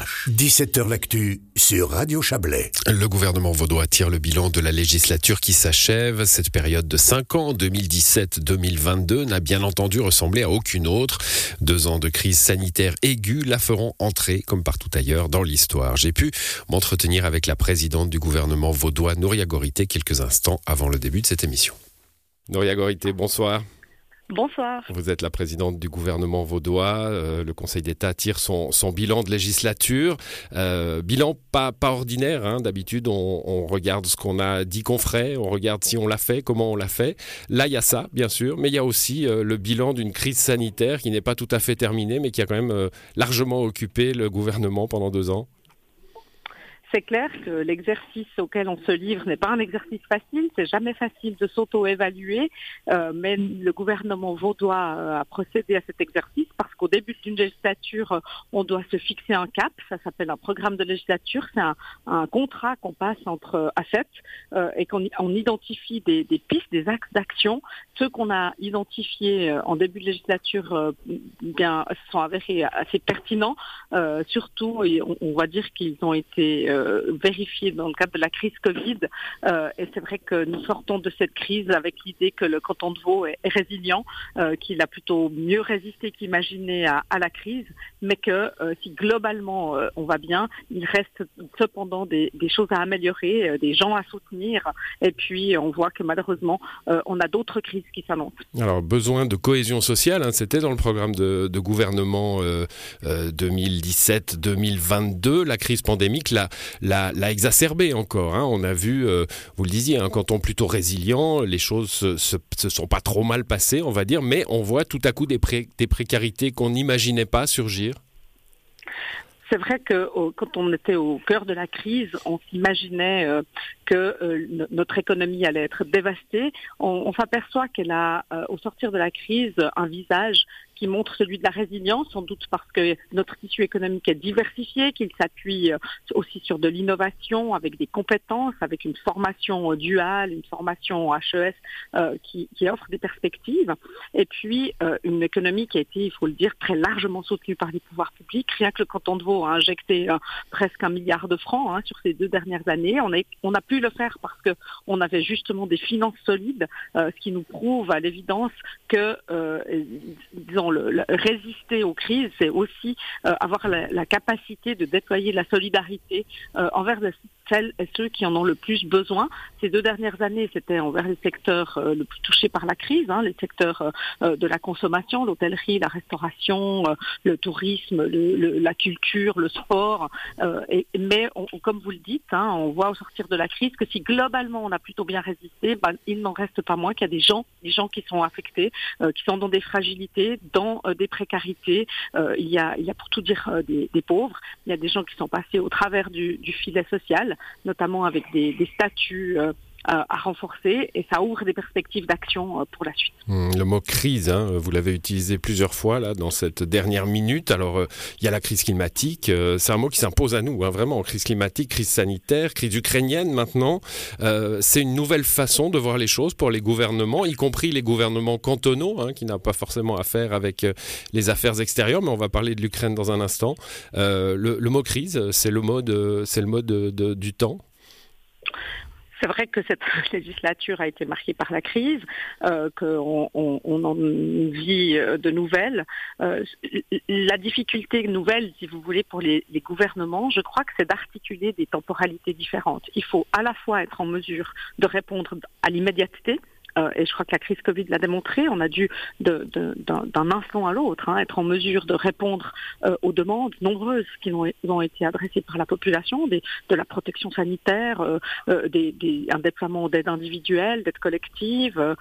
ch 17h L'actu sur Radio Chablais. Le gouvernement vaudois tire le bilan de la législature qui s'achève. Cette période de 5 ans, 2017-2022, n'a bien entendu ressemblé à aucune autre. Deux ans de crise sanitaire aiguë la feront entrer, comme partout ailleurs, dans l'histoire. J'ai pu m'entretenir avec la présidente du gouvernement vaudois, Nouria Gorité, quelques instants avant le début de cette émission. Nouria Gorité, bonsoir. Bonsoir. Vous êtes la présidente du gouvernement vaudois. Euh, le Conseil d'État tire son, bilan de législature. Euh, bilan pas, ordinaire. Hein. D'habitude, on, regarde ce qu'on a dit qu'on ferait, on regarde si on l'a fait, comment on l'a fait. Là, il y a ça, bien sûr, mais il y a aussi euh, le bilan d'une crise sanitaire qui n'est pas tout à fait terminée, mais qui a quand même largement occupé le gouvernement pendant deux ans. C'est clair que l'exercice auquel on se livre n'est pas un exercice facile, c'est jamais facile de s'auto-évaluer, euh, mais le gouvernement vaudois euh, a procédé à cet exercice parce qu'au début d'une législature, euh, on doit se fixer un cap, ça s'appelle un programme de législature, c'est un, contrat qu'on passe entre assets et qu'on on identifie des, pistes, des axes d'action. Ceux qu'on a identifiés en début de législature bien, sont avérés assez pertinents, surtout, on, on va dire qu'ils ont été euh, vérifié dans le cadre de la crise Covid. Euh, et c'est vrai que nous sortons de cette crise avec l'idée que le canton de Vaud est, résilient, euh, qu'il a plutôt mieux résisté qu'imaginé à, la crise, mais que si globalement on va bien, il reste cependant des, choses à améliorer, des gens à soutenir. Et puis on voit que malheureusement, on a d'autres crises qui s'annoncent. Alors besoin de cohésion sociale, hein, c'était dans le programme de, gouvernement 2017-2022. La crise pandémique l'a l'a, exacerbé encore. Hein. On a vu, euh, vous le disiez, un hein, canton plutôt résilient, les choses se, se, sont pas trop mal passées, on va dire, mais on voit tout à coup des, précarités qu'on n'imaginait pas surgir. C'est vrai que quand on était au cœur de la crise, on s'imaginait euh, que euh, notre économie allait être dévastée. On, s'aperçoit qu'elle a, au sortir de la crise, un visage qui montre celui de la résilience, sans doute parce que notre tissu économique est diversifié, qu'il s'appuie euh, aussi sur de l'innovation, avec des compétences, avec une formation duale, une formation HES euh, qui, offre des perspectives, et puis euh, une économie qui a été, il faut le dire, très largement soutenue par les pouvoirs publics. Rien que le canton de Vaud a injecté presque un milliard de francs hein, sur ces deux dernières années. On, est, on a pu le faire parce que on avait justement des finances solides, ce qui nous prouve à l'évidence que, disons, résister aux crises, c'est aussi euh, avoir la, capacité de déployer la solidarité euh, envers celles et ceux qui en ont le plus besoin. Ces deux dernières années, c'était envers les secteurs euh, le plus touchés par la crise, hein, les secteurs de la consommation, l'hôtellerie, la restauration, le tourisme, la culture, le sport. Mais comme vous le dites, hein, on voit au sortir de la crise que si globalement on a plutôt bien résisté, ben, il n'en reste pas moins qu'il y a des gens, des gens qui sont affectés, qui sont dans des fragilités, euh, des précarités. Euh, il, y a, il y a pour tout dire euh, des, pauvres. Il y a des gens qui sont passés au travers du, filet social, notamment avec des, des statuts à renforcer et ça ouvre des perspectives d'action euh, pour la suite. Hmm, le mot crise, hein, vous l'avez utilisé plusieurs fois là dans cette dernière minute. Alors euh, il y a la crise climatique, euh, c'est un mot qui s'impose à nous, hein, vraiment. Crise climatique, crise sanitaire, crise ukrainienne maintenant. c'est une nouvelle façon de voir les choses pour les gouvernements, y compris les gouvernements cantonaux, hein, qui n'ont pas forcément affaire avec les affaires extérieures, mais on va parler de l'Ukraine dans un instant. Le, mot crise, c'est le mot, c'est le mot de, du temps c'est vrai que cette législature a été marquée par la crise, euh, qu'on on, en vit euh, de nouvelles. Euh, la difficulté nouvelle, si vous voulez, pour les, les gouvernements, je crois que c'est d'articuler des temporalités différentes. Il faut à la fois être en mesure de répondre à l'immédiateté, euh, et je crois que la crise Covid l'a démontré, on a dû d'un instant à l'autre hein, être en mesure de répondre euh, aux demandes nombreuses qui ont, ont, été adressées par la population, des, de la protection sanitaire, euh, des, des, un déploiement d'aide individuelle, d'aide collective,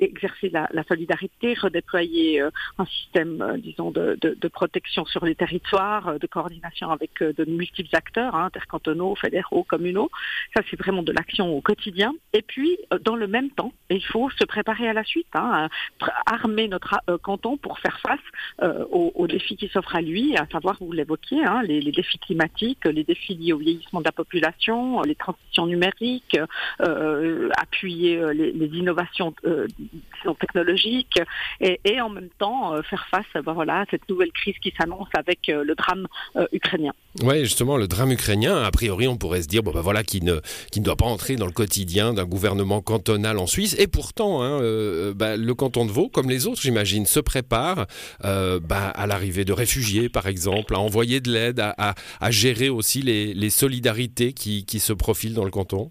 d'exercer la, la, solidarité, redéployer un système, disons, de, de, protection sur les territoires, de coordination avec de multiples acteurs, hein, intercantonaux, fédéraux, communaux. Ça, c'est vraiment de l'action au quotidien. Et puis, dans le même temps, faut se préparer à la suite, hein, armer notre euh, canton pour faire face euh, aux, défis qui s'offrent à lui, à savoir, vous l'évoquiez, hein, les, défis climatiques, les défis liés au vieillissement de la population, les transitions numériques, euh, appuyer les, innovations technologiques et, en même temps faire face ben voilà, à cette nouvelle crise qui s'annonce avec le drame ukrainien. Oui, justement, le drame ukrainien, a priori, on pourrait se dire, bon ben voilà, qui ne, qui ne doit pas entrer dans le quotidien d'un gouvernement cantonal en Suisse. Et pourtant, hein, euh, bah, le canton de Vaud, comme les autres, j'imagine, se prépare euh, bah, à l'arrivée de réfugiés, par exemple, à envoyer de l'aide, à, à, gérer aussi les, les solidarités qui, qui se profilent dans le canton.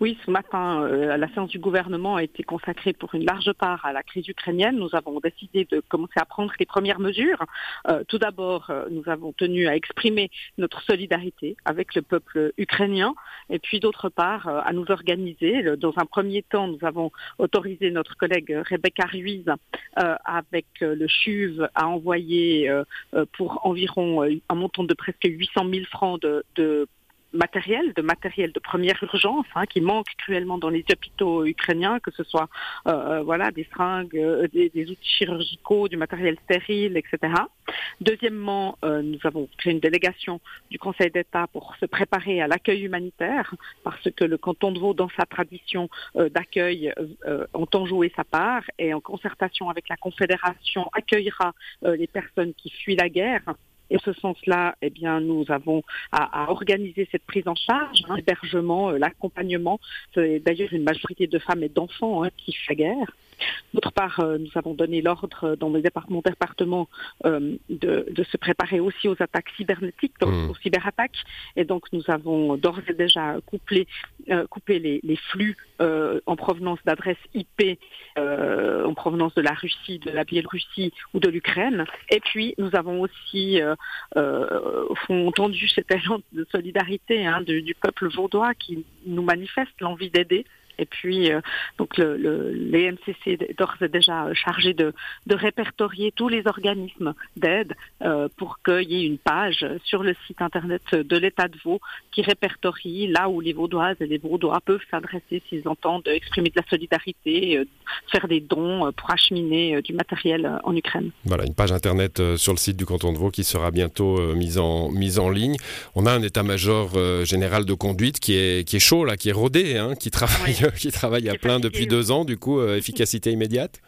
Oui, ce matin, euh, la séance du gouvernement a été consacrée pour une large part à la crise ukrainienne. Nous avons décidé de commencer à prendre les premières mesures. Euh, tout d'abord, euh, nous avons tenu à exprimer notre solidarité avec le peuple ukrainien et puis d'autre part, à nous organiser. Dans un premier temps, nous avons autorisé notre collègue Rebecca Ruiz avec le CHUV à envoyer pour environ un montant de presque 800 000 francs de, de matériel, de matériel de première urgence, hein, qui manque cruellement dans les hôpitaux ukrainiens, que ce soit euh, euh voilà des seringues, euh, des, des, outils chirurgicaux, du matériel stérile, etc. Deuxièmement, euh, nous avons créé une délégation du Conseil d'État pour se préparer à l'accueil humanitaire, parce que le canton de Vaud, dans sa tradition euh, d'accueil, entend jouer sa part et en concertation avec la Confédération accueillera les personnes qui fuient la guerre et en ce sens-là, eh bien, nous avons à, organiser cette prise en charge, hein, l'hébergement, euh, l'accompagnement. C'est d'ailleurs une majorité de femmes et d'enfants hein, qui font guerre. D'autre part, euh, nous avons donné l'ordre dans les départements, départements euh, de, de, se préparer aussi aux attaques cybernétiques, donc mmh. aux cyberattaques. Et donc, nous avons d'ores et déjà couplé, euh, coupé les, les flux euh, en provenance d'adresses IP euh, en provenance de la Russie, de la Biélorussie ou de l'Ukraine. Et puis, nous avons aussi, entendu cet élan de solidarité hein, du, du peuple vaudois qui nous manifeste l'envie d'aider. Et puis, euh, donc le, le, les MCC d'ores et déjà euh, chargés de, de, répertorier tous les organismes d'aide euh, pour qu'il y ait une page sur le site internet de l'État de Vaud qui répertorie là où les Vaudoises et les Vaudois peuvent s'adresser s'ils entendent exprimer de la solidarité, euh, faire des dons pour acheminer du matériel en Ukraine. Voilà, une page internet sur le site du canton de Vaud qui sera bientôt mise en, mise en ligne. On a un état-major général de conduite qui est, qui est chaud, là, qui est rodé, hein, qui travaille oui. qui travaille à plein depuis deux ans, du coup, euh, efficacité immédiate.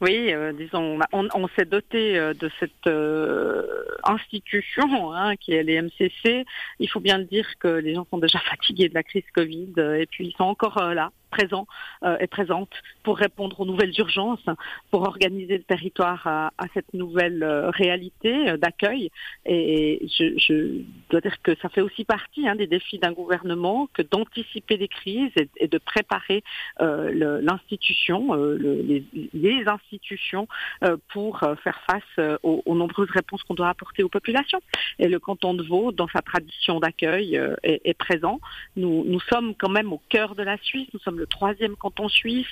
Oui, euh, disons, on, on s'est doté euh, de cette euh, institution hein, qui est les MCC. Il faut bien dire que les gens sont déjà fatigués de la crise Covid et puis ils sont encore là présents euh, et présentes pour répondre aux nouvelles urgences, pour organiser le territoire à, cette nouvelle euh, réalité euh, d'accueil. Et je, dois dire que ça fait aussi partie hein, des défis d'un gouvernement que d'anticiper les crises et, de préparer euh, l'institution, euh, le, les, institutions euh, pour faire face aux, nombreuses réponses qu'on doit apporter aux populations. Et le canton de Vaud, dans sa tradition d'accueil, est, présent. Nous, sommes quand même au cœur de la Suisse, le troisième canton suisse.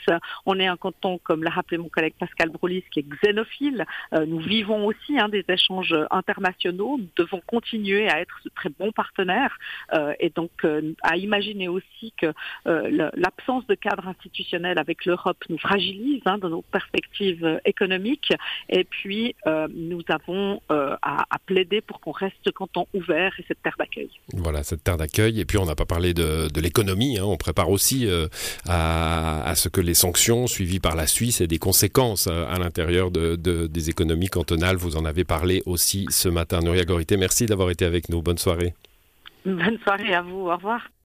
On est un canton, comme l'a rappelé mon collègue Pascal Broulis, qui est xénophile. Euh, nous vivons aussi hein, des échanges internationaux. Nous devons continuer à être de très bons partenaires euh, et donc euh, à imaginer aussi que l'absence de cadre institutionnel avec l'Europe nous fragilise hein, dans nos perspectives économiques. Et puis, nous avons à, plaider pour qu'on reste canton ouvert et cette terre d'accueil. Voilà, cette terre d'accueil. Et puis, on n'a pas parlé de, de l'économie. Hein. On prépare aussi à, ce que les sanctions suivies par la Suisse aient des conséquences euh, à l'intérieur de, de, des économies cantonales. Vous en avez parlé aussi ce matin. Nouria Gorité, merci d'avoir été avec nous. Bonne soirée. Bonne soirée à vous. Au revoir.